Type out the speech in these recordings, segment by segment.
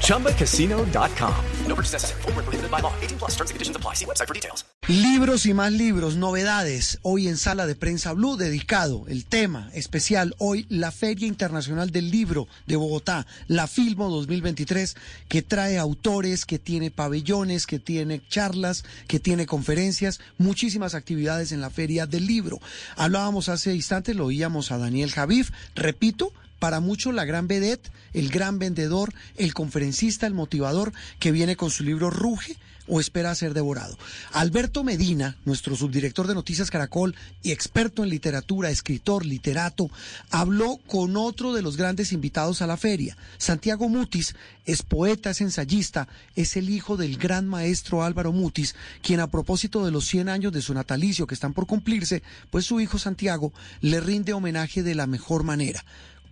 ChumbaCasino.com. No purchase necessary. Full prohibited by law. 18 plus terms and conditions apply. See website for details. Libros y más libros, novedades. Hoy en Sala de Prensa Blue, dedicado el tema especial. Hoy la Feria Internacional del Libro de Bogotá, la Filmo 2023, que trae autores, que tiene pabellones, que tiene charlas, que tiene conferencias, muchísimas actividades en la Feria del Libro. Hablábamos hace instantes, lo oíamos a Daniel Javif, repito, para muchos la gran vedette, el gran vendedor, el conferencista, el motivador que viene con su libro Ruge o espera ser devorado. Alberto Medina, nuestro subdirector de Noticias Caracol y experto en literatura, escritor, literato, habló con otro de los grandes invitados a la feria. Santiago Mutis es poeta, es ensayista, es el hijo del gran maestro Álvaro Mutis, quien a propósito de los 100 años de su natalicio que están por cumplirse, pues su hijo Santiago le rinde homenaje de la mejor manera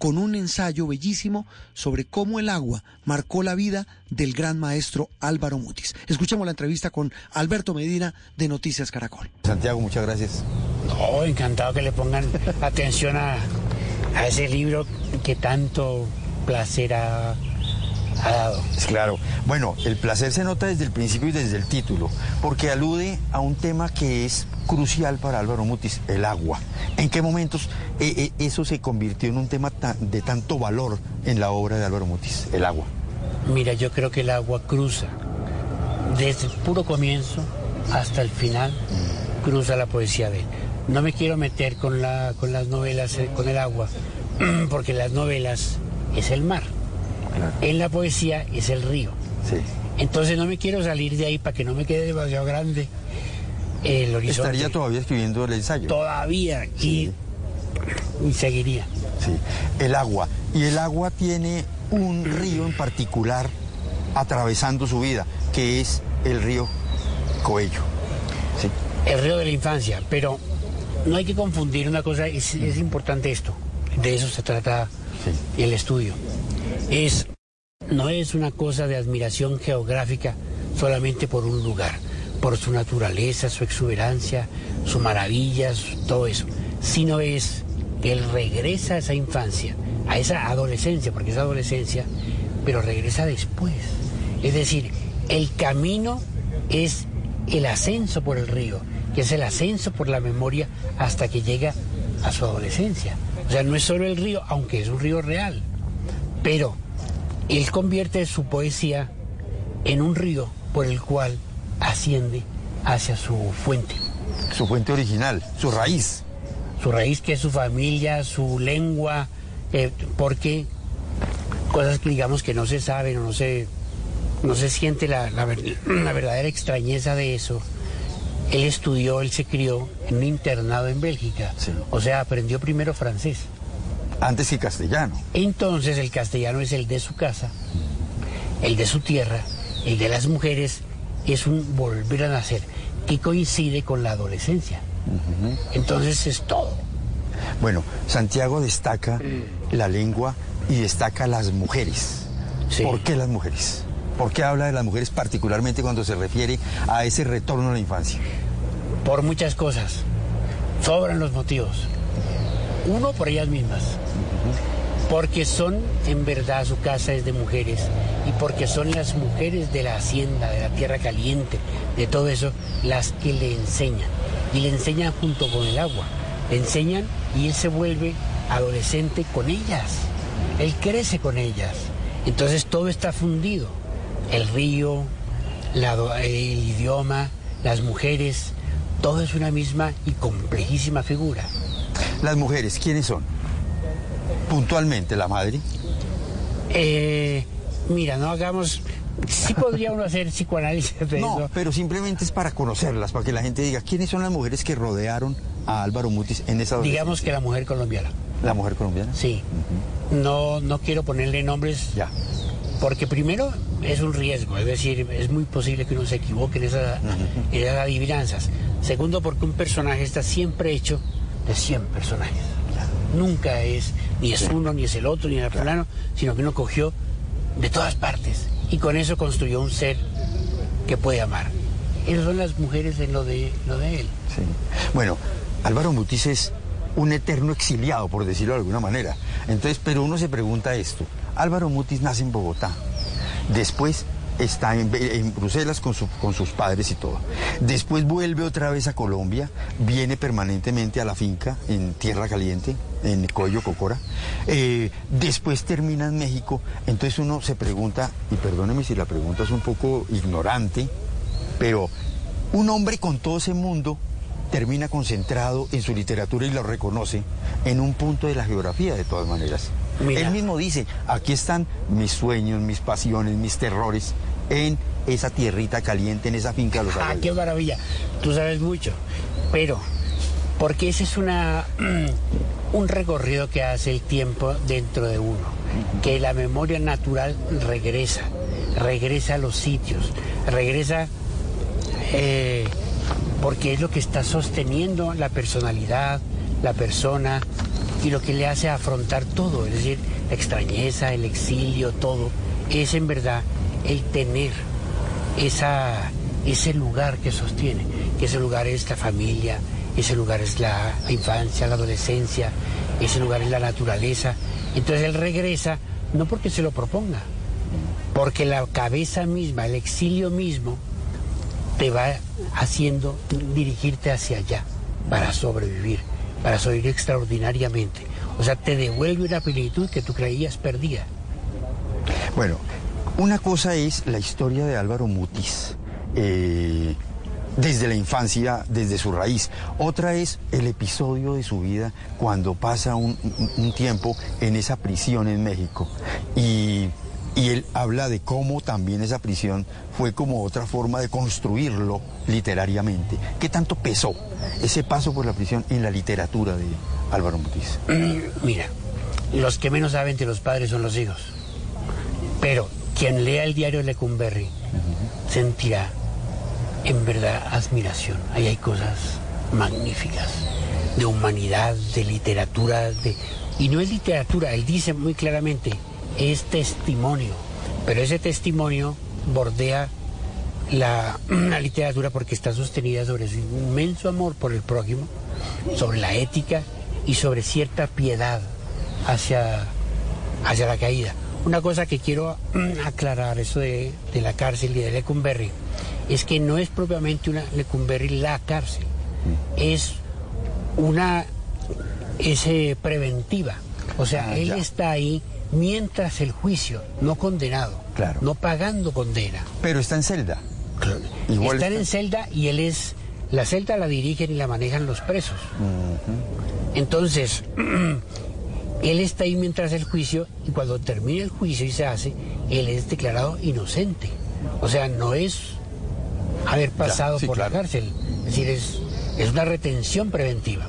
con un ensayo bellísimo sobre cómo el agua marcó la vida del gran maestro Álvaro Mutis. Escuchemos la entrevista con Alberto Medina de Noticias Caracol. Santiago, muchas gracias. No, encantado que le pongan atención a, a ese libro que tanto placer ha, ha dado. Claro. Bueno, el placer se nota desde el principio y desde el título, porque alude a un tema que es crucial para Álvaro Mutis, el agua. ¿En qué momentos eh, eh, eso se convirtió en un tema tan, de tanto valor en la obra de Álvaro Mutis, el agua? Mira, yo creo que el agua cruza, desde el puro comienzo hasta el final, cruza la poesía de él. No me quiero meter con, la, con las novelas, eh, con el agua, porque las novelas es el mar. Claro. En la poesía es el río. Sí. Entonces no me quiero salir de ahí para que no me quede demasiado grande el horizonte. ¿Estaría todavía escribiendo el ensayo? Todavía, y, y seguiría. Sí. El agua. Y el agua tiene un río en particular atravesando su vida, que es el río Coello. Sí. El río de la infancia, pero no hay que confundir una cosa, es, es importante esto, de eso se trata Sí. el estudio. Es, no es una cosa de admiración geográfica solamente por un lugar, por su naturaleza, su exuberancia, sus maravillas, todo eso, sino es él regresa a esa infancia, a esa adolescencia, porque es adolescencia, pero regresa después. Es decir, el camino es el ascenso por el río, que es el ascenso por la memoria hasta que llega a su adolescencia. O sea, no es solo el río, aunque es un río real, pero él convierte su poesía en un río por el cual asciende hacia su fuente. Su fuente original, su raíz. Su raíz que es su familia, su lengua, eh, porque cosas que digamos que no se saben o no se, no se siente la, la ver- la verdadera extrañeza de eso. Él estudió, él se crió en un internado en Bélgica, Sí. o sea, aprendió primero francés. Antes que castellano. Entonces el castellano es el de su casa, el de su tierra, el de las mujeres, es un volver a nacer, que coincide con la adolescencia. Entonces es todo. Bueno, Santiago destaca la lengua y destaca las mujeres. Sí. ¿Por qué las mujeres? ¿Por qué habla de las mujeres particularmente cuando se refiere a ese retorno a la infancia? Por muchas cosas. Sobran los motivos. Uno, por ellas mismas. Porque son, en verdad, su casa es de mujeres. Y porque son las mujeres de la hacienda, de la tierra caliente, de todo eso, las que le enseñan. Y le enseñan junto con el agua. Le enseñan y él se vuelve adolescente con ellas. Él crece con ellas. Entonces todo está fundido. El río, el idioma, las mujeres, todo es una misma y complejísima figura. Las mujeres, ¿quiénes son? Puntualmente, la madre. Eh, mira, no hagamos... Sí podría uno hacer psicoanálisis de No, eso. pero simplemente es para conocerlas, para que la gente diga quiénes son las mujeres que rodearon a Álvaro Mutis en esa? Digamos que la mujer colombiana. La mujer colombiana. Sí. No, no quiero ponerle nombres Ya. porque primero es un riesgo, es decir, es muy posible que uno se equivoque en esas, en esas adivinanzas. Segundo, porque un personaje está siempre hecho de 100 personajes. Nunca es, ni es uno, ni es el otro, ni el fulano, sino que uno cogió de todas partes y con eso construyó un ser que puede amar. Esas son las mujeres en lo de, lo de él. Sí. Bueno, Álvaro Mutis es un eterno exiliado, por decirlo de alguna manera. Entonces, pero uno se pregunta esto. Álvaro Mutis nace en Bogotá. Después está en, Bruselas con sus padres y todo. Después vuelve otra vez a Colombia, viene permanentemente a la finca en Tierra Caliente, en Coyo Cocora. Eh, después termina en México. Entonces uno se pregunta, y perdóneme si la pregunta es un poco ignorante, pero un hombre con todo ese mundo termina concentrado en su literatura y lo reconoce en un punto de la geografía de todas maneras. Mira. Él mismo dice, aquí están mis sueños, mis pasiones, mis terrores en esa tierrita caliente, en esa finca de los ¡Ah, qué maravilla! Tú sabes mucho. Pero, porque ese es una, un recorrido que hace el tiempo dentro de uno. Que la memoria natural regresa, regresa a los sitios, regresa eh, porque es lo que está sosteniendo la personalidad, la persona y lo que le hace afrontar todo, es decir, la extrañeza, el exilio, todo, es en verdad el tener esa, ese lugar que sostiene, que ese lugar es la familia, ese lugar es la, infancia, la adolescencia, ese lugar es la naturaleza. Entonces él regresa no porque se lo proponga, porque la cabeza misma, el exilio mismo, te va haciendo dirigirte hacia allá para sobrevivir, para sobrevivir extraordinariamente. O sea, te devuelve una plenitud que tú creías perdida. Bueno, una cosa es la historia de Álvaro Mutis. eh, desde la infancia, desde su raíz. Otra es el episodio de su vida cuando pasa un- un tiempo en esa prisión en México. Y, y él habla de cómo también esa prisión fue como otra forma de construirlo literariamente. ¿Qué tanto pesó ese paso por la prisión en la literatura de Álvaro Mutis? Mira, los que menos saben de los padres son los hijos. Pero quien lea el diario de Lecumberri sentirá en verdad admiración. Ahí hay cosas magníficas de humanidad, de literatura, de... y no es literatura, él dice muy claramente, es testimonio, pero ese testimonio bordea la, la literatura porque está sostenida sobre su inmenso amor por el prójimo, sobre la ética y sobre cierta piedad hacia, hacia la caída. Una cosa que quiero aclarar, eso de, de la cárcel y de Lecumberri, es que no es propiamente una Lecumberri la cárcel, es una es eh, preventiva. O sea, Ah, él ya. está ahí mientras el juicio, no condenado, Claro. no pagando condena. Pero está en celda. Igual Están está- en celda y él es. La celda la dirigen y la manejan los presos. Entonces, él está ahí mientras el juicio y cuando termine el juicio y se hace, él es declarado inocente. O sea, no es haber pasado sí, por claro. la cárcel. Es decir, es, es una retención preventiva.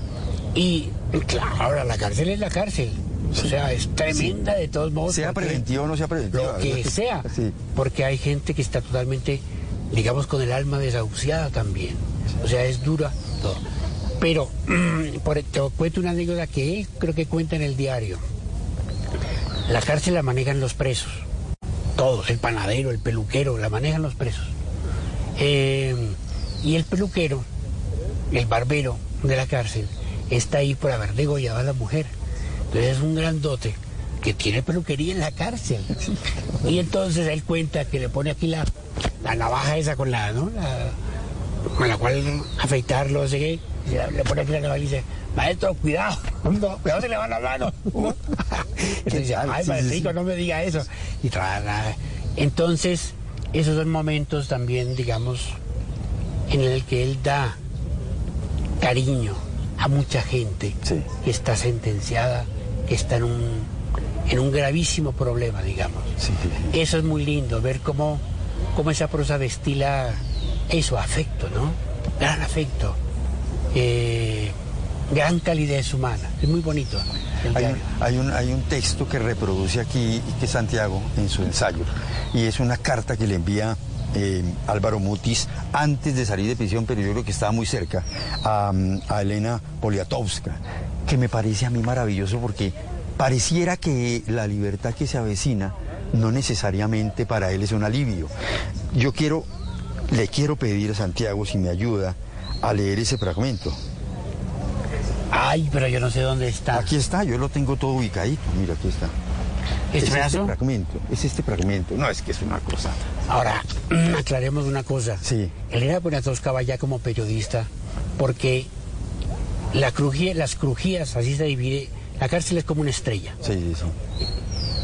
Y claro, ahora la cárcel es la cárcel. O sea, es tremenda de todos modos. Sea preventivo o no sea preventivo. lo que sea, Sí. porque hay gente que está totalmente, digamos, con el alma desahuciada también. O sea, es dura todo. Pero por, te cuento una anécdota que él creo que cuenta en el diario. La cárcel la manejan los presos, todos, el panadero, el peluquero, la manejan los presos. Eh, y el peluquero, el barbero de la cárcel, está ahí por haber degollado a la mujer. Entonces es un grandote que tiene peluquería en la cárcel. Y entonces él cuenta que le pone aquí la, la navaja esa con la, ¿no? La- con la cual afeitarlo, no sé qué. Le pone aquí la navaja y dice, maestro, cuidado, no, cuidado se le van las manos. Entonces dice, ay, maestrico, no me diga eso. Y tra- tra- Entonces, esos son momentos también, digamos, en el que él da cariño a mucha gente Sí. que está sentenciada, que está en un, en un gravísimo problema, digamos. Sí. Eso es muy lindo, ver cómo, cómo esa prosa destila eso, afecto, ¿no? Gran afecto, eh, gran calidez humana. Es muy bonito. Hay un, hay, un, hay un texto que reproduce aquí que Santiago en su ensayo, y es una carta que le envía eh, Álvaro Mutis antes de salir de prisión, pero yo creo que estaba muy cerca, a, a Elena Poliatowska, que me parece a mí maravilloso porque pareciera que la libertad que se avecina no necesariamente para él es un alivio. Yo quiero, le quiero pedir a Santiago si me ayuda a leer ese fragmento. Ay, pero yo no sé dónde está. Aquí está, yo lo tengo todo ubicadito, mira, aquí está. ¿Este es este pedazo? fragmento, es este fragmento. No, es que es una cosa. Ahora, aclaremos una cosa. Sí. Elena Poniatowska va ya como periodista porque la crujía, las crujías, así se divide, la cárcel es como una estrella. Sí, sí, sí.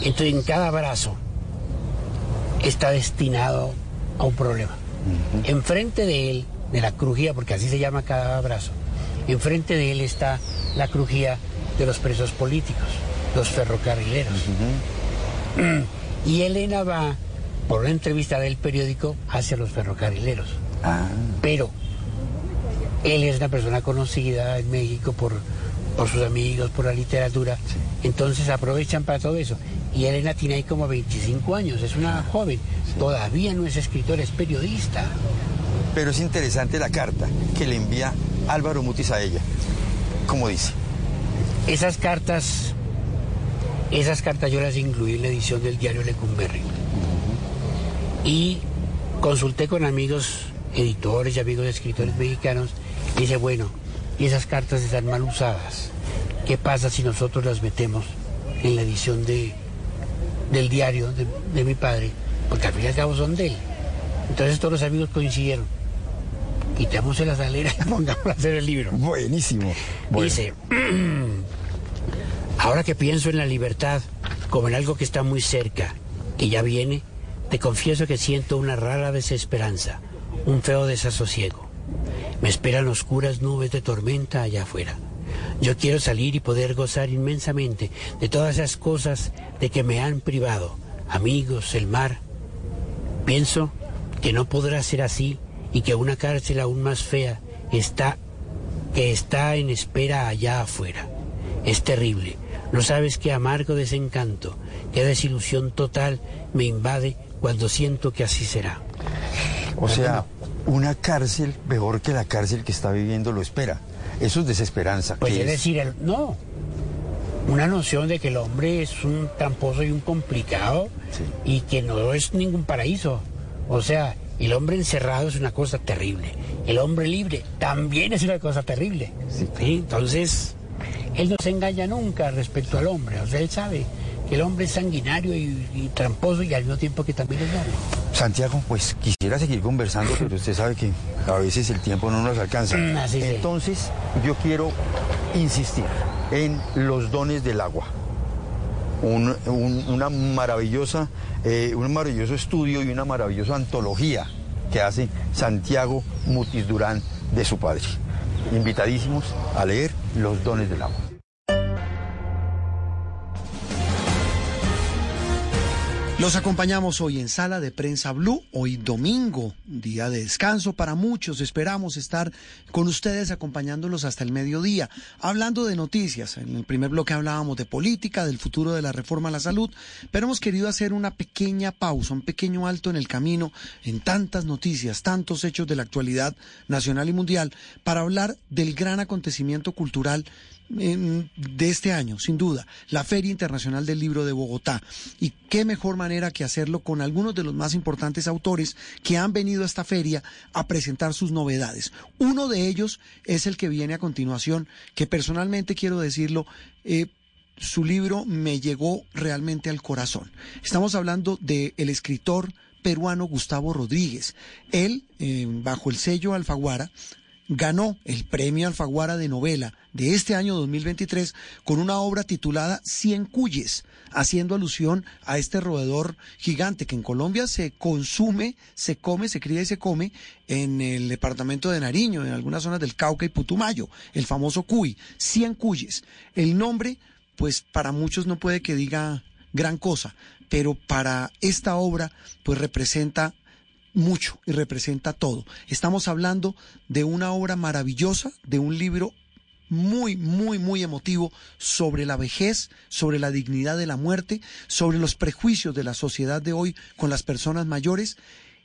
Entonces en cada brazo está destinado a un problema. Enfrente de él, de la crujía, porque así se llama cada brazo, enfrente de él está la crujía de los presos políticos, los ferrocarrileros. Y Elena va, por una entrevista del periódico, hacia los ferrocarrileros. Ah, Pero él es una persona conocida en México por, por sus amigos, por la literatura. Entonces aprovechan para todo eso. Y Elena tiene ahí como 25 años, es una joven. Todavía no es escritora, es periodista. pero es interesante la carta que le envía Álvaro Mutis a ella. Como dice, Esas cartas, esas cartas yo las incluí en la edición del diario Lecumberri. Y consulté con amigos editores y amigos escritores mexicanos. Dice, bueno, y esas cartas están mal usadas. ¿Qué pasa si nosotros las metemos en la edición de, del diario de, de mi padre? Porque al fin y al cabo son de él. Entonces todos los amigos coincidieron. Quitémosle la salera y pongámosla a hacer el libro. buenísimo. Bueno, Dice, ahora que pienso en la libertad como en algo que está muy cerca, que ya viene, te confieso que siento una rara desesperanza, un feo desasosiego. Me esperan oscuras nubes de tormenta allá afuera. Yo quiero salir y poder gozar inmensamente de todas esas cosas de que me han privado, amigos, el mar. Pienso que no podrá ser así y que una cárcel aún más fea está que está en espera allá afuera. Es terrible. No sabes qué amargo desencanto, qué desilusión total me invade cuando siento que así será. o sea, una cárcel mejor que la cárcel que está viviendo lo espera. Eso es desesperanza. Pues es es- decir, el- no. Una noción de que el hombre es un tramposo y un complicado Sí. y que no es ningún paraíso. O sea, el hombre encerrado es una cosa terrible. El hombre libre también es una cosa terrible. Sí, claro. ¿Sí? Entonces, él no se engaña nunca respecto al hombre. O sea, él sabe que el hombre es sanguinario y, y tramposo y al mismo tiempo que también es noble. Santiago, pues quisiera seguir conversando, pero usted sabe que a veces el tiempo no nos alcanza. Mm, sí. Entonces, yo quiero insistir en los dones del agua. Un, un- una maravillosa, eh, un maravilloso estudio y una maravillosa antología que hace Santiago Mutis Durán de su padre. Invitadísimos a leer Los dones del agua. Los acompañamos hoy en Sala de Prensa Blue, hoy domingo, día de descanso para muchos. Esperamos estar con ustedes acompañándolos hasta el mediodía, hablando de noticias. En el primer bloque hablábamos de política, del futuro de la reforma a la salud, pero hemos querido hacer una pequeña pausa, un pequeño alto en el camino en tantas noticias, tantos hechos de la actualidad nacional y mundial, para hablar del gran acontecimiento cultural de este año, sin duda, la Feria Internacional del Libro de Bogotá. Y qué mejor manera que hacerlo con algunos de los más importantes autores que han venido a esta feria a presentar sus novedades. Uno de ellos es el que viene a continuación, que personalmente quiero decirlo, eh, su libro me llegó realmente al corazón. Estamos hablando del el escritor peruano Gustavo Rodríguez. Él, eh, bajo el sello Alfaguara, ganó el premio Alfaguara de novela de este año 2023 con una obra titulada Cien Cuyes, haciendo alusión a este roedor gigante que en Colombia se consume, se come, se cría y se come en el departamento de Nariño, en algunas zonas del Cauca y Putumayo, el famoso cuy, Cien Cuyes. El nombre, pues para muchos no puede que diga gran cosa, pero para esta obra, pues representa mucho y representa todo. Estamos hablando de una obra maravillosa, de un libro muy, muy, muy emotivo sobre la vejez, sobre la dignidad de la muerte, sobre los prejuicios de la sociedad de hoy con las personas mayores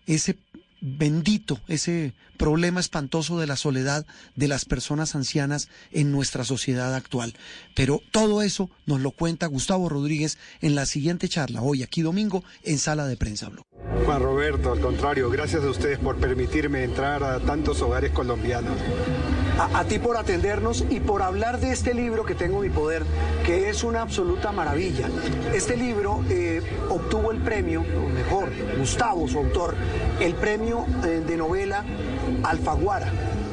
ese bendito, ese problema espantoso de la soledad de las personas ancianas en nuestra sociedad actual. Pero todo eso nos lo cuenta Gustavo Rodríguez en la siguiente charla, hoy aquí domingo, en Sala de Prensa Blue. Juan Roberto, al contrario, gracias a ustedes por permitirme entrar a tantos hogares colombianos. A, ti por atendernos y por hablar de este libro que tengo en mi poder, que es una absoluta maravilla. Este libro eh, obtuvo el premio, o mejor, Gustavo, su autor, el premio eh, de novela Alfaguara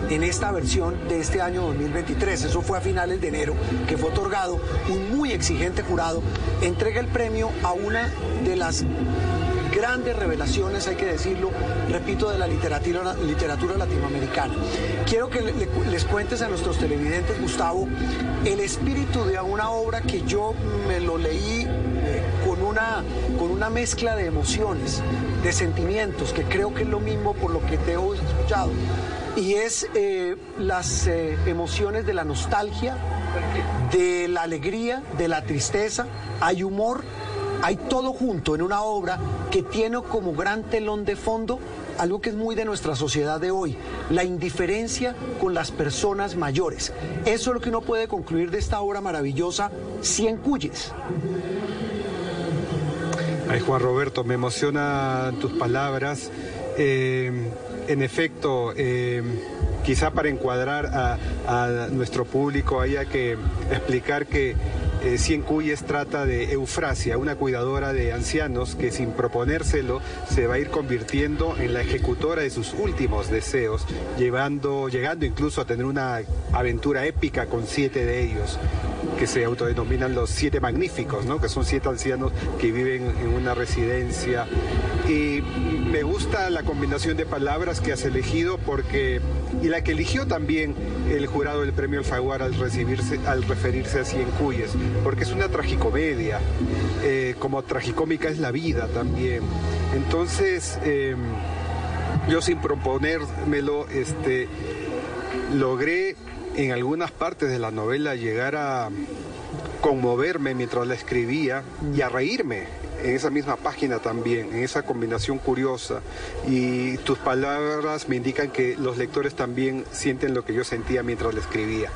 en esta versión de este año 2023. Eso fue a finales de enero, que fue otorgado. Un muy exigente jurado entrega el premio a una de las grandes revelaciones, hay que decirlo, repito, de la literatura, literatura latinoamericana. Quiero que le, les cuentes a nuestros televidentes, Gustavo, el espíritu de una obra que yo me lo leí eh, con, una, con una mezcla de emociones, de sentimientos, que creo que es lo mismo por lo que te he escuchado. Y es eh, las eh, emociones de la nostalgia, de la alegría, de la tristeza, hay humor, hay todo junto en una obra que tiene como gran telón de fondo algo que es muy de nuestra sociedad de hoy, la indiferencia con las personas mayores. Eso es lo que uno puede concluir de esta obra maravillosa, Cien Cuyes. Ay, Juan Roberto, me emocionan tus palabras. Eh, en efecto, eh, quizá para encuadrar a, a, nuestro público haya que explicar que eh, Cien Cuyes trata de Eufrasia, una cuidadora de ancianos que sin proponérselo se va a ir convirtiendo en la ejecutora de sus últimos deseos, llevando, llegando incluso a tener una aventura épica con siete de ellos que se autodenominan los siete magníficos, ¿no? que son siete ancianos que viven en una residencia. Y me gusta la combinación de palabras que has elegido porque, y la que eligió también el jurado del premio Alfaguara al, recibirse, al referirse a Cien Cuyes, porque es una tragicomedia, eh, como tragicómica es la vida también. Entonces, eh, yo sin proponérmelo, este, logré en algunas partes de la novela llegar a conmoverme mientras la escribía y a reírme en esa misma página también, en esa combinación curiosa. Y tus palabras me indican que los lectores también sienten lo que yo sentía mientras la escribía.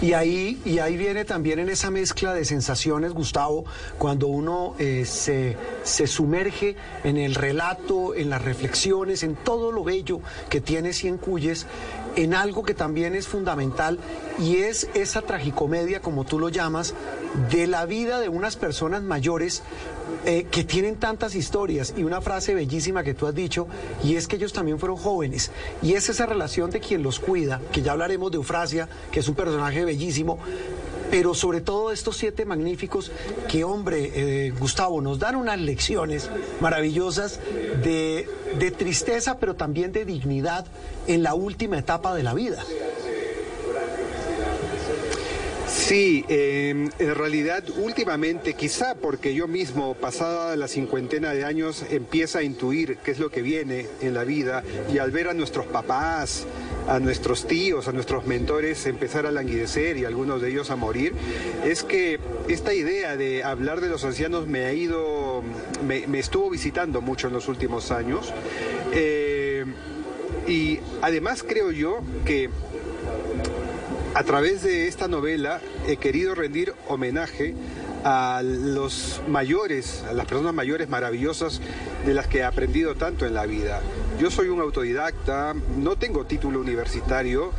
Y ahí, y ahí viene también en esa mezcla de sensaciones, Gustavo, cuando uno eh, se, se, sumerge en el relato, en las reflexiones, en todo lo bello que tiene Cien Cuyes, en algo que también es fundamental y es esa tragicomedia, como tú lo llamas, de la vida de unas personas mayores eh, que tienen tantas historias. Y una frase bellísima que tú has dicho, y es que ellos también fueron jóvenes, y es esa relación de quien los cuida, que ya hablaremos de Eufrasia, que es un personaje bellísimo, pero sobre todo estos siete magníficos que, hombre, eh, Gustavo, nos dan unas lecciones maravillosas de, de tristeza, pero también de dignidad en la última etapa de la vida. Sí, eh, en realidad últimamente, quizá porque yo mismo, pasada la cincuentena de años, empieza a intuir qué es lo que viene en la vida y al ver a nuestros papás, a nuestros tíos, a nuestros mentores empezar a languidecer y algunos de ellos a morir, es que esta idea de hablar de los ancianos me ha ido, me, estuvo visitando mucho en los últimos años. Eh, y además creo yo que a través de esta novela he querido rendir homenaje a los mayores, a las personas mayores maravillosas de las que he aprendido tanto en la vida. Yo soy un autodidacta, no tengo título universitario,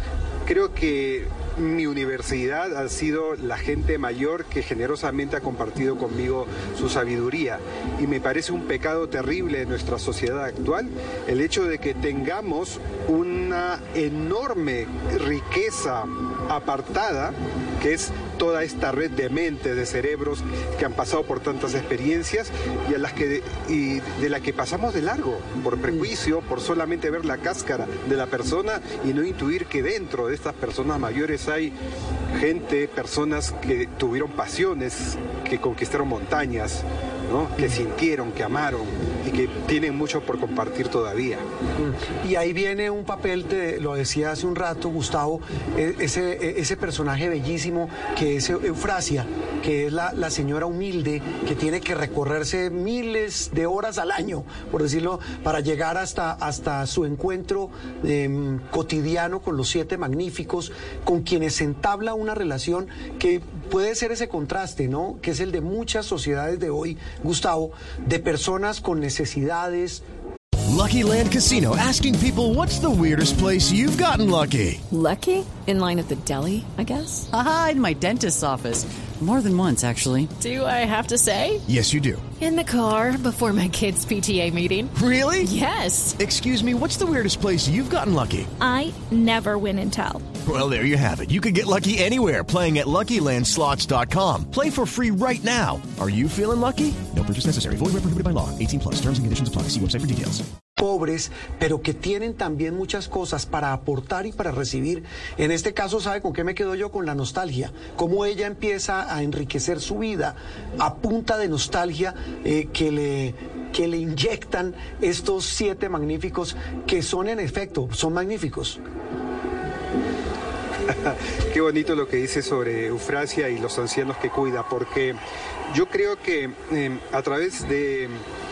creo que mi universidad ha sido la gente mayor que generosamente ha compartido conmigo su sabiduría. Y me parece un pecado terrible en nuestra sociedad actual el hecho de que tengamos una enorme riqueza apartada, que es toda esta red de mentes, de cerebros que han pasado por tantas experiencias y, a las que, y de la que pasamos de largo, por prejuicio, por solamente ver la cáscara de la persona y no intuir que dentro de estas personas mayores hay gente, personas que tuvieron pasiones, que conquistaron montañas, ¿no? que sintieron, que amaron y que tienen mucho por compartir todavía. Mm. Y ahí viene un papel, de, lo decía hace un rato Gustavo, e, ese, e, ese personaje bellísimo que es Eufrasia, que es la, señora humilde que tiene que recorrerse miles de horas al año, por decirlo, para llegar hasta, hasta su encuentro em, cotidiano con los siete magníficos, con quienes se entabla una relación que puede ser ese contraste, ¿no? Que es el de muchas sociedades de hoy, Gustavo, de personas con necesidades. Lucky Land Casino asking people what's the weirdest place you've gotten lucky. Lucky? In line at the deli, I guess. Aha, in my dentist's office. More than once, actually. Do I have to say? Yes, you do. In the car before my kids' PTA meeting. Really? Yes. Excuse me, what's the weirdest place you've gotten lucky? I never win and tell. Well, there you have it. You can get lucky anywhere playing at LuckyLandSlots.com. Play for free right now. Are you feeling lucky? No purchase necessary. Void where prohibited by law. 18 plus. Terms and conditions. See website for details. Pobres, pero que tienen también muchas cosas para aportar y para recibir. En este caso, ¿sabe con qué me quedo yo? Con la nostalgia. Cómo ella empieza a enriquecer su vida a punta de nostalgia eh, que le que le inyectan estos siete magníficos que son en efecto, son magníficos. Qué bonito lo que dice sobre Eufrasia y los ancianos que cuida, porque yo creo que eh, a través de,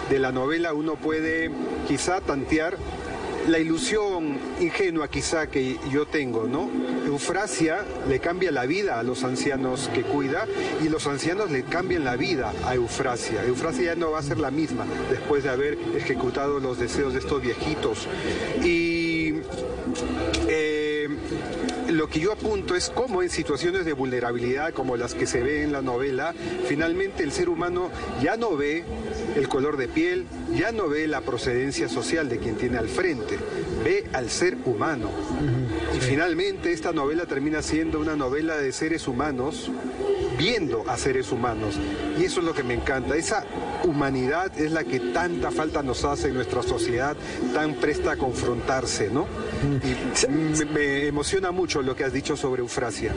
de la novela uno puede quizá tantear la ilusión ingenua quizá que yo tengo, ¿no? Eufrasia le cambia la vida a los ancianos que cuida y los ancianos le cambian la vida a Eufrasia. Eufrasia ya no va a ser la misma después de haber ejecutado los deseos de estos viejitos. Y lo que yo apunto es cómo en situaciones de vulnerabilidad como las que se ve en la novela, finalmente el ser humano ya no ve el color de piel, ya no ve la procedencia social de quien tiene al frente, ve al ser humano. Y finalmente esta novela termina siendo una novela de seres humanos viendo a seres humanos. Y eso es lo que me encanta. Esa humanidad es la que tanta falta nos hace en nuestra sociedad, tan presta a confrontarse, ¿no? Y me, emociona mucho lo que has dicho sobre Eufrasia.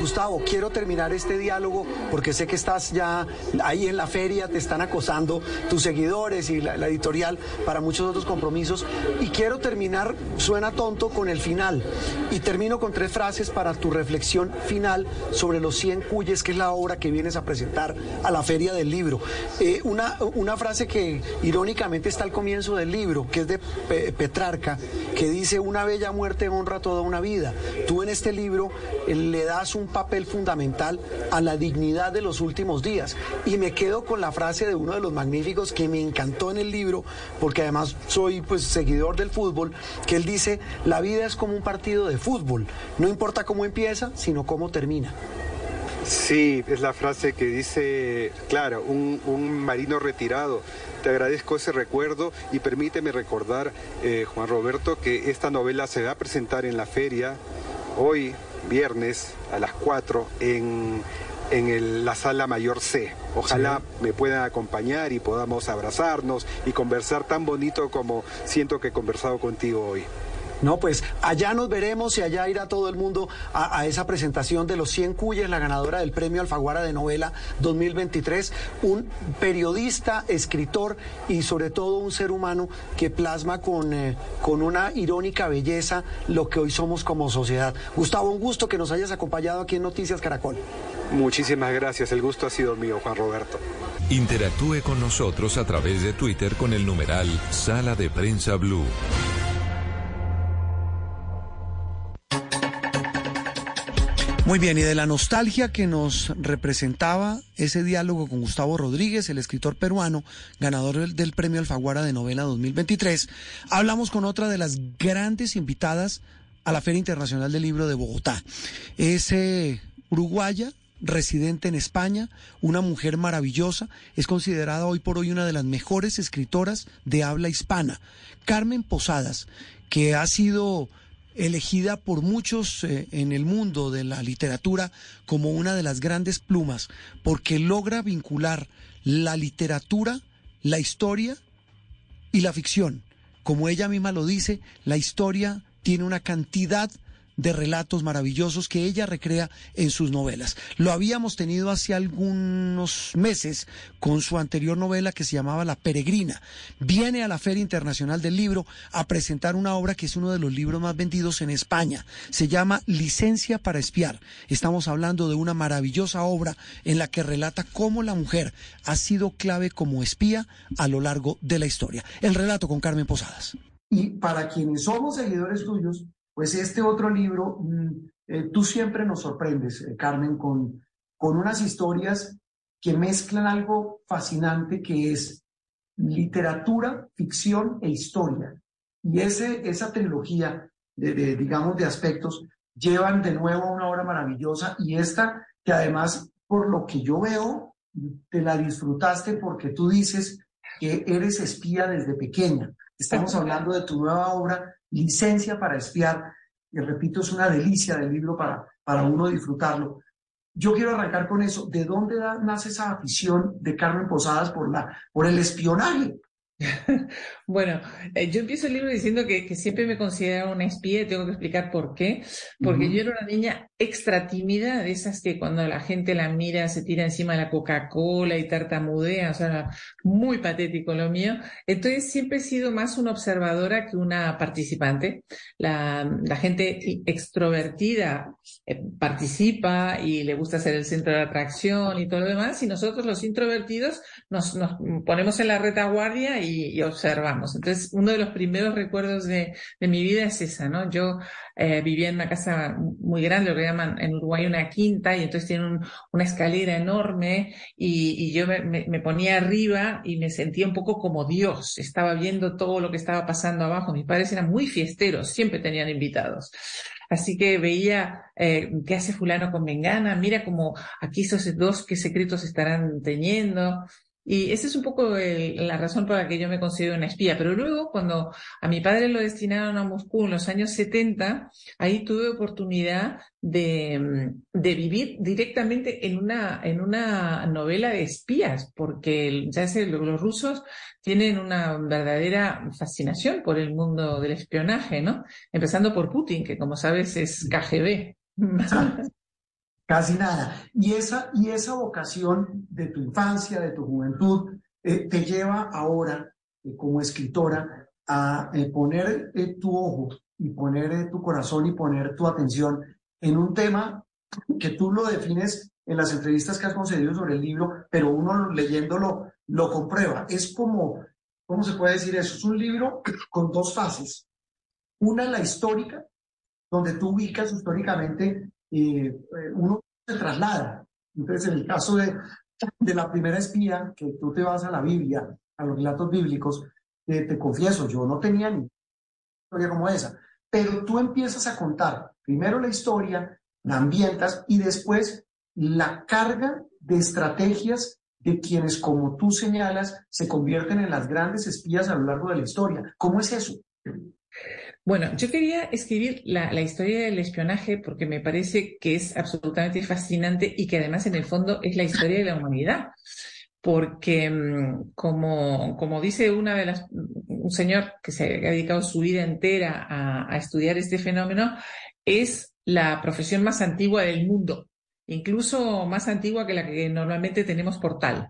Gustavo, quiero terminar este diálogo porque sé que estás ya ahí en la feria, te están acosando tus seguidores y la, editorial para muchos otros compromisos. Y quiero terminar, suena tonto, con el final. Y termino con tres frases para tu reflexión final sobre los 100 cuyes, que es la obra que vienes a presentar a la feria del libro. Eh, una, una frase que irónicamente está al comienzo del libro, que es de Petrarca, que dice, una bella muerte honra toda una vida. Tú en este libro eh, le das un papel fundamental a la dignidad de los últimos días. Y me quedo con la frase de uno de los magníficos que me encantó en el libro, porque además soy pues seguidor del fútbol, que él dice, la vida es como un partido de fútbol, no importa cómo empieza, sino cómo termina. Sí, es la frase que dice, claro, un, marino retirado. Te agradezco ese recuerdo y permíteme recordar, eh, Juan Roberto, que esta novela se va a presentar en la feria hoy, viernes, a las 4, en, la sala mayor C. Ojalá me puedan acompañar y podamos abrazarnos y conversar tan bonito como siento que he conversado contigo hoy. No, pues allá nos veremos y allá irá todo el mundo a, esa presentación de los 100 Cuyes, la ganadora del premio Alfaguara de novela 2023, un periodista, escritor y sobre todo un ser humano que plasma con, eh, con una irónica belleza lo que hoy somos como sociedad. Gustavo, un gusto que nos hayas acompañado aquí en Noticias Caracol. Muchísimas gracias, el gusto ha sido mío, Juan Roberto. Interactúe con nosotros a través de Twitter con el numeral Sala de Prensa Blue. Muy bien, y de la nostalgia que nos representaba ese diálogo con Gustavo Rodríguez, el escritor peruano, ganador del, Premio Alfaguara de Novela 2023, hablamos con otra de las grandes invitadas a la Feria Internacional del Libro de Bogotá. Es eh, uruguaya, residente en España, una mujer maravillosa, es considerada hoy por hoy una de las mejores escritoras de habla hispana. Carmen Posadas, que ha sido elegida por muchos eh, en el mundo de la literatura como una de las grandes plumas, porque logra vincular la literatura, la historia y la ficción. Como ella misma lo dice, la historia tiene una cantidad de relatos maravillosos que ella recrea en sus novelas. Lo habíamos tenido hace algunos meses con su anterior novela que se llamaba La Peregrina. Viene a la Feria Internacional del Libro a presentar una obra que es uno de los libros más vendidos en España. Se llama Licencia para espiar. Estamos hablando de una maravillosa obra en la que relata cómo la mujer ha sido clave como espía a lo largo de la historia. El relato con Carmen Posadas. Y para quienes somos seguidores tuyos, pues este otro libro, mm, eh, tú siempre nos sorprendes, eh, Carmen, con, con unas historias que mezclan algo fascinante que es literatura, ficción e historia. Y ese, esa trilogía de, de, digamos, de aspectos llevan de nuevo a una obra maravillosa y esta que además, por lo que yo veo, te la disfrutaste porque tú dices que eres espía desde pequeña. Estamos hablando de tu nueva obra, Licencia para espiar, y repito, es una delicia del libro para, para uno disfrutarlo. Yo quiero arrancar con eso. ¿De dónde nace esa afición de Carmen Posadas por, la, por el espionaje? bueno, eh, yo empiezo el libro diciendo que, siempre me consideraba una espía y tengo que explicar por qué. Porque yo era una niña extra tímida, de esas que cuando la gente la mira se tira encima de la Coca-Cola y tartamudea, o sea, muy patético lo mío. Entonces siempre he sido más una observadora que una participante. La, gente extrovertida eh, participa y le gusta ser el centro de atracción y todo lo demás, y nosotros los introvertidos nos, nos ponemos en la retaguardia y, observamos. Entonces, uno de los primeros recuerdos de, mi vida es esa, ¿no? Yo eh, vivía en una casa muy grande, lo que llaman en Uruguay una quinta, y entonces tiene una escalera enorme, y, yo me, ponía arriba y me sentía un poco como Dios. Estaba viendo todo lo que estaba pasando abajo. Mis padres eran muy fiesteros, siempre tenían invitados. Así que veía eh, qué hace fulano con Mengana, mira como aquí esos dos qué secretos estarán teniendo. Y esa es un poco la razón por la que yo me considero una espía. Pero luego, cuando a mi padre lo destinaron a Moscú en los años 70, ahí tuve oportunidad de, de vivir directamente en una, en una novela de espías, porque ya sé, los rusos tienen una verdadera fascinación por el mundo del espionaje, ¿no? Empezando por Putin, que como sabes es KGB. Casi nada. Y esa, y esa vocación de tu infancia, de tu juventud, eh, te lleva ahora, eh, como escritora, a eh, poner tu ojo y poner tu corazón y poner tu atención en un tema que tú lo defines en las entrevistas que has concedido sobre el libro, pero uno leyéndolo lo comprueba. Es como, ¿cómo se puede decir eso? Es un libro con dos fases. Una, la histórica, donde tú ubicas históricamente eh, uno se traslada. Entonces, en el caso de, de la primera espía, que tú te vas a la Biblia, a los relatos bíblicos, eh, te confieso, yo no tenía ni historia como esa, pero tú empiezas a contar primero la historia, la ambientas y después la carga de estrategias de quienes, como tú señalas, se convierten en las grandes espías a lo largo de la historia. ¿Cómo es eso? Bueno, yo quería escribir la, historia del espionaje porque me parece que es absolutamente fascinante y que además en el fondo es la historia de la humanidad. Porque mm, como, como dice una de las, un señor que se ha dedicado su vida entera a, estudiar este fenómeno, es la profesión más antigua del mundo, incluso más antigua que la que normalmente tenemos por tal.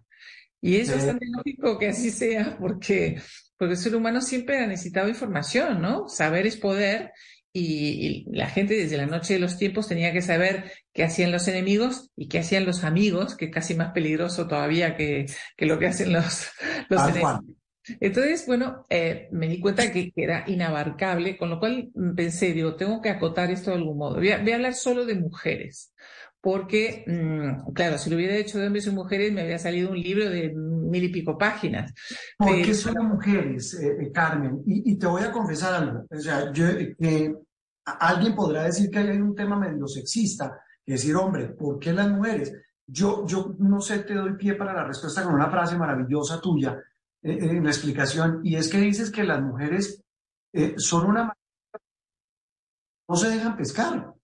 Y es bastante lógico que así sea, porque porque el ser humano siempre ha necesitado información, ¿no? Saber es poder y, la gente desde la noche de los tiempos tenía que saber qué hacían los enemigos y qué hacían los amigos, que es casi más peligroso todavía que, lo que hacen los, los enemigos. Entonces, bueno, eh, me di cuenta que, era inabarcable, con lo cual pensé, digo, tengo que acotar esto de algún modo. voy a hablar solo de mujeres, porque, mm, claro, si lo hubiera hecho de hombres y mujeres, me había salido un libro de mil y pico páginas. ¿Por qué son mujeres, eh, eh, Carmen? Y, te voy a confesar algo. O sea, yo, eh, alguien podrá decir que hay un tema medio sexista, y decir, hombre, ¿por qué las mujeres? Yo, yo no sé, te doy pie para la respuesta con una frase maravillosa tuya en la explicación, y es que dices que las mujeres son una... no se dejan pescar.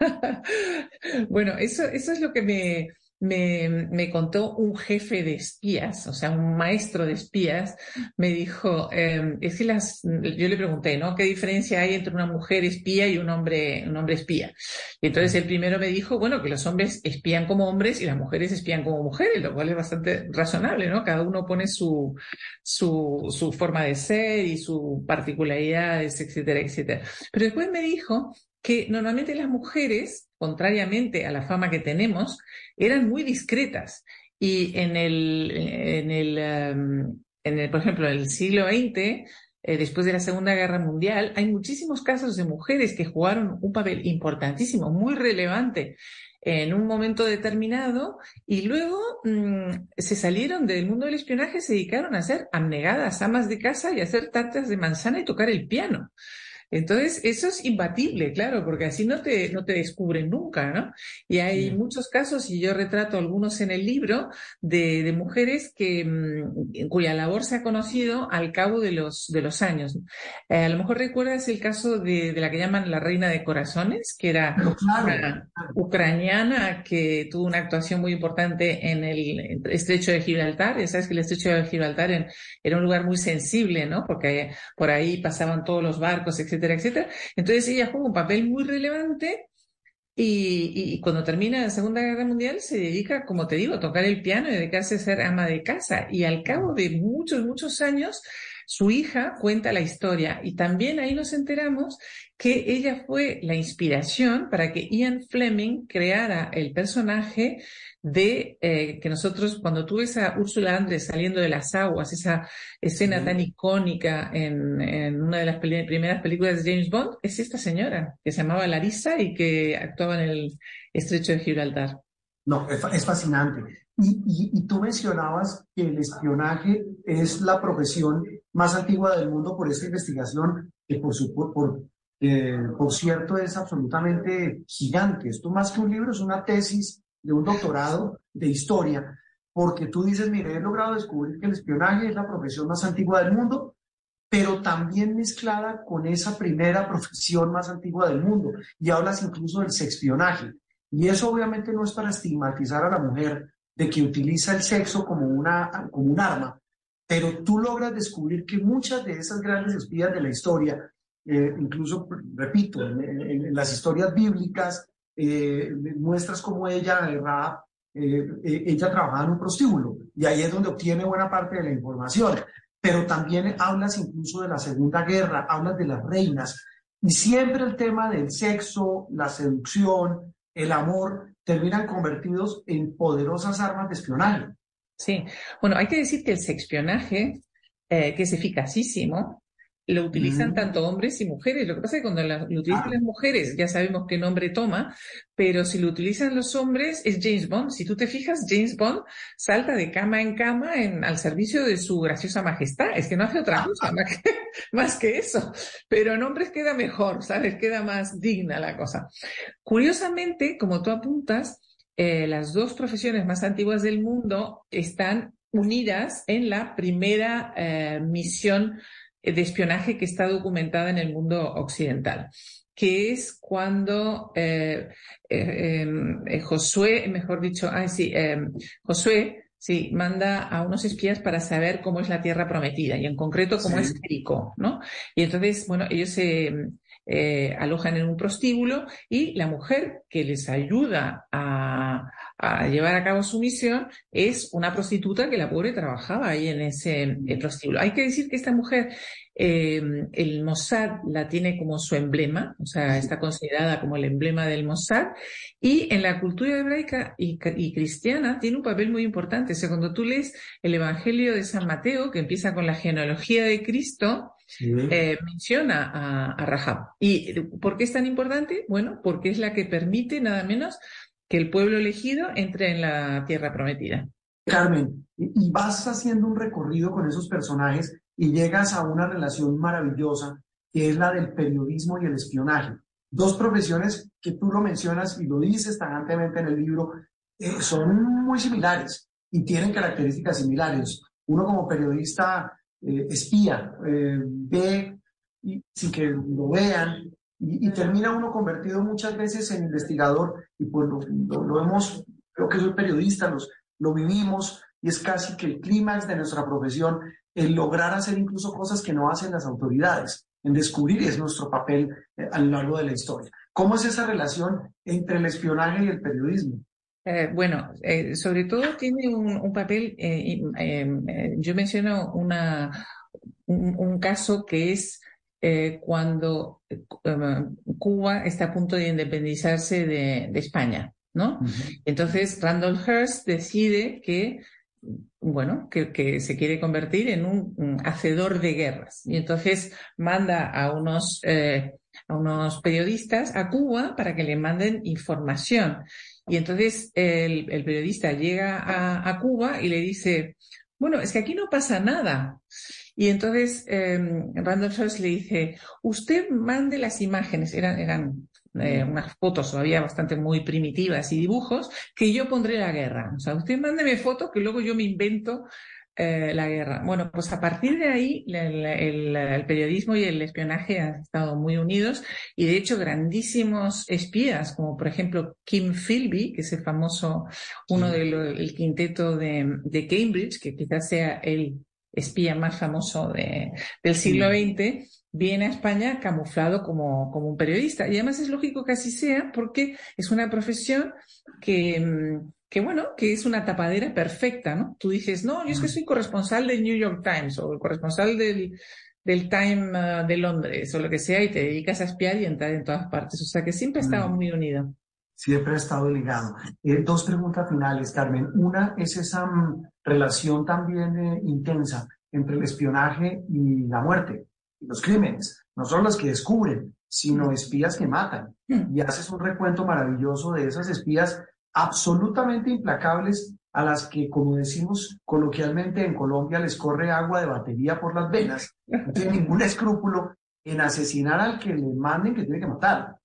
bueno, eso, es lo que me, me, me, contó un jefe de espías, o sea, un maestro de espías, me dijo, eh, es que las, yo le pregunté, ¿no? ¿Qué diferencia hay entre una mujer espía y un hombre, un hombre espía? Y entonces el primero me dijo, bueno, que los hombres espían como hombres y las mujeres espían como mujeres, lo cual es bastante razonable, ¿no? Cada uno pone su, su, su forma de ser y sus particularidades, etcétera, etcétera. Pero después me dijo que normalmente las mujeres, contrariamente a la fama que tenemos, eran muy discretas. Y en el, en el, em, en el por ejemplo, en el siglo XX, eh, después de la Segunda Guerra Mundial, hay muchísimos casos de mujeres que jugaron un papel importantísimo, muy relevante en un momento determinado y luego mm, se salieron del mundo del espionaje, se dedicaron a ser abnegadas amas de casa y a hacer tartas de manzana y tocar el piano. Entonces, eso es imbatible, claro, porque así no te, no te descubren nunca, ¿no? Y hay muchos casos, y yo retrato algunos en el libro, de, de mujeres que, mm, cuya labor se ha conocido al cabo de los, de los años. Eh, a lo mejor recuerdas el caso de, de, la que llaman la Reina de Corazones, que era una ucraniana que tuvo una actuación muy importante en el estrecho de Gibraltar. Ya sabes que el estrecho de Gibraltar era un lugar muy sensible, ¿no? Porque por ahí pasaban todos los barcos, etc etcétera, Entonces ella juega un papel muy relevante y, cuando termina la Segunda Guerra Mundial se dedica, como te digo, a tocar el piano y dedicarse a ser ama de casa. Y al cabo de muchos, muchos años, su hija cuenta la historia y también ahí nos enteramos que ella fue la inspiración para que Ian Fleming creara el personaje de eh, que nosotros, cuando tú ves a Úrsula Andrés saliendo de las aguas, esa escena tan icónica en, una de las primeras películas de James Bond, es esta señora que se llamaba Larissa y que actuaba en el estrecho de Gibraltar. No, es, fascinante. Y, tú mencionabas que el espionaje es la profesión más antigua del mundo por esta investigación, que por, su, por, eh, por cierto es absolutamente gigante. Esto más que un libro es una tesis de un doctorado de historia, porque tú dices, mire, he logrado descubrir que el espionaje es la profesión más antigua del mundo, pero también mezclada con esa primera profesión más antigua del mundo. Y hablas incluso del sexpionaje. Y eso obviamente no es para estigmatizar a la mujer de que utiliza el sexo como, una, como un arma, pero tú logras descubrir que muchas de esas grandes espías de la historia, eh, incluso, repito, en, las historias bíblicas, eh, muestras como ella, eh, eh, ella trabajaba en un prostíbulo y ahí es donde obtiene buena parte de la información. Pero también hablas incluso de la Segunda Guerra, hablas de las reinas y siempre el tema del sexo, la seducción, el amor, terminan convertidos en poderosas armas de espionaje. Sí, bueno, hay que decir que el sexpionaje, que es eficacísimo, lo utilizan tanto hombres y mujeres. Lo que pasa es que cuando lo utilizan ah. las mujeres ya sabemos qué nombre toma, pero si lo utilizan los hombres es James Bond. Si tú te fijas, James Bond salta de cama en cama en, al servicio de su graciosa majestad. Es que no hace otra cosa más que, eso. Pero en hombres queda mejor, ¿sabes? Queda más digna la cosa. Curiosamente, como tú apuntas, eh, las dos profesiones más antiguas del mundo están unidas en la primera eh, misión de espionaje que está documentada en el mundo occidental, que es cuando eh, eh, em, eh, Josué, mejor dicho, ah, sí, em, Josué, sí, manda a unos espías para saber cómo es la tierra prometida y en concreto cómo es Jericó, ¿no? Y entonces, bueno, ellos se alojan en un prostíbulo y la mujer que les ayuda a, a llevar a cabo su misión es una prostituta que la pobre trabajaba ahí en ese prostíbulo. Hay que decir que esta mujer, em, el Mossad la tiene como su emblema, o sea, está considerada como el emblema del Mossad, y en la cultura hebraica y, cristiana tiene un papel muy importante. O sea, cuando tú lees el Evangelio de San Mateo, que empieza con la genealogía de Cristo, eh, menciona a, a Rahab. ¿Y por qué es tan importante? Bueno, porque es la que permite nada menos que el pueblo elegido entre en la tierra prometida. Carmen, y vas haciendo un recorrido con esos personajes y llegas a una relación maravillosa que es la del periodismo y el espionaje. Dos profesiones que tú lo mencionas y lo dices tajantemente en el libro, eh, son muy similares y tienen características similares. Uno como periodista eh, espía, eh, ve y, sin que lo vean, y, termina uno convertido muchas veces en investigador y pues lo, hemos Creo que soy periodista, los, lo vivimos y es casi que el clímax de nuestra profesión el lograr hacer incluso cosas que no hacen las autoridades, en descubrir y es nuestro papel eh, a lo largo de la historia. ¿Cómo es esa relación entre el espionaje y el periodismo? Eh, bueno, eh, sobre todo tiene un, papel, yo menciono una, un, caso que es cuando Cuba está a punto de independizarse de, España, ¿no? Entonces Randolph Hearst decide que bueno, que, se quiere convertir en un, hacedor de guerras. Y entonces manda a unos, eh, a unos periodistas a Cuba para que le manden información. Y entonces el, periodista llega a, Cuba y le dice, bueno, es que aquí no pasa nada. Y entonces eh, Randolph le dice, usted mande las imágenes, eran, eran eh, unas fotos todavía bastante muy primitivas y dibujos, que yo pondré la guerra. O sea, usted mándeme fotos que luego yo me invento eh, la guerra. Bueno, pues a partir de ahí el, periodismo y el espionaje han estado muy unidos y de hecho grandísimos espías, como por ejemplo Kim Philby, que es el famoso, uno del quinteto de, de, Cambridge, que quizás sea el espía más famoso de, del siglo XX, viene a España camuflado como, como un periodista. Y además es lógico que así sea porque es una profesión que, mm, que, bueno, que es una tapadera perfecta, ¿no? Tú dices, no, yo es que soy corresponsal del New York Times o el corresponsal del, del Time ah, de Londres o lo que sea y te dedicas a espiar y entrar en todas partes. O sea que siempre ha estado muy unido. Siempre ha estado ligado. Eh, dos preguntas finales, Carmen. Una es esa mm, relación también eh, intensa entre el espionaje y la muerte los crímenes, no son los que descubren, sino espías que matan. Y haces un recuento maravilloso de esas espías absolutamente implacables a las que, como decimos coloquialmente en Colombia, les corre agua de batería por las venas. No tienen ningún escrúpulo en asesinar al que le manden que tiene que matar.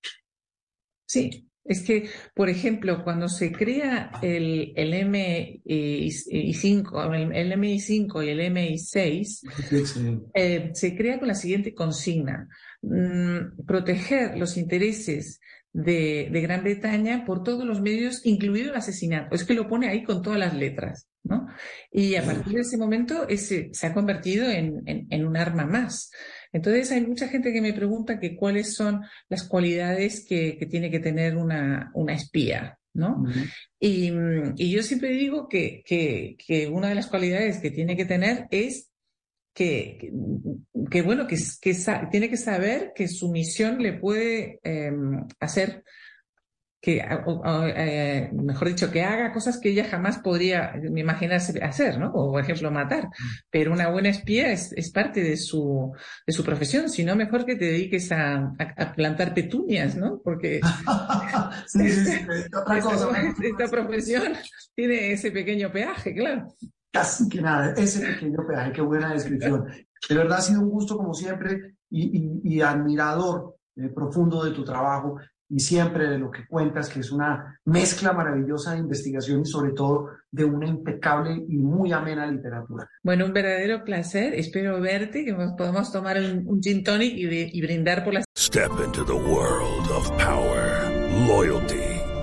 Sí, es que, por ejemplo, cuando se crea el, el MI5, el, MI5 y el MI6, eh, se crea con la siguiente consigna. Mm, proteger los intereses de, de, Gran Bretaña por todos los medios, incluido el asesinato. Es que lo pone ahí con todas las letras, ¿no? Y a partir de ese momento ese, se ha convertido en, en un arma más. Entonces hay mucha gente que me pregunta que cuáles son las cualidades que, tiene que tener una, una espía, ¿no? y, yo siempre digo que, que, una de las cualidades que tiene que tener es que, que, bueno, que, que tiene que saber que su misión le puede em, hacer que, eh, mejor dicho, que haga cosas que ella jamás podría imaginarse hacer, ¿no? O, por ejemplo, matar. Pero una buena espía es, es parte de su, de su profesión, si no, mejor que te dediques a, a, plantar petunias, ¿no? Porque esta, profesión tiene ese pequeño peaje, claro. Casi que nada, ese pequeño peaje, qué buena descripción. De verdad ha sido un gusto, como siempre, y, y, admirador eh, profundo de tu trabajo y siempre de lo que cuentas, que es una mezcla maravillosa de investigación y sobre todo de una impecable y muy amena literatura. Bueno, un verdadero placer. Espero verte, que podamos tomar un, gin tonic y, y brindar por la... Step into the world of power, loyalty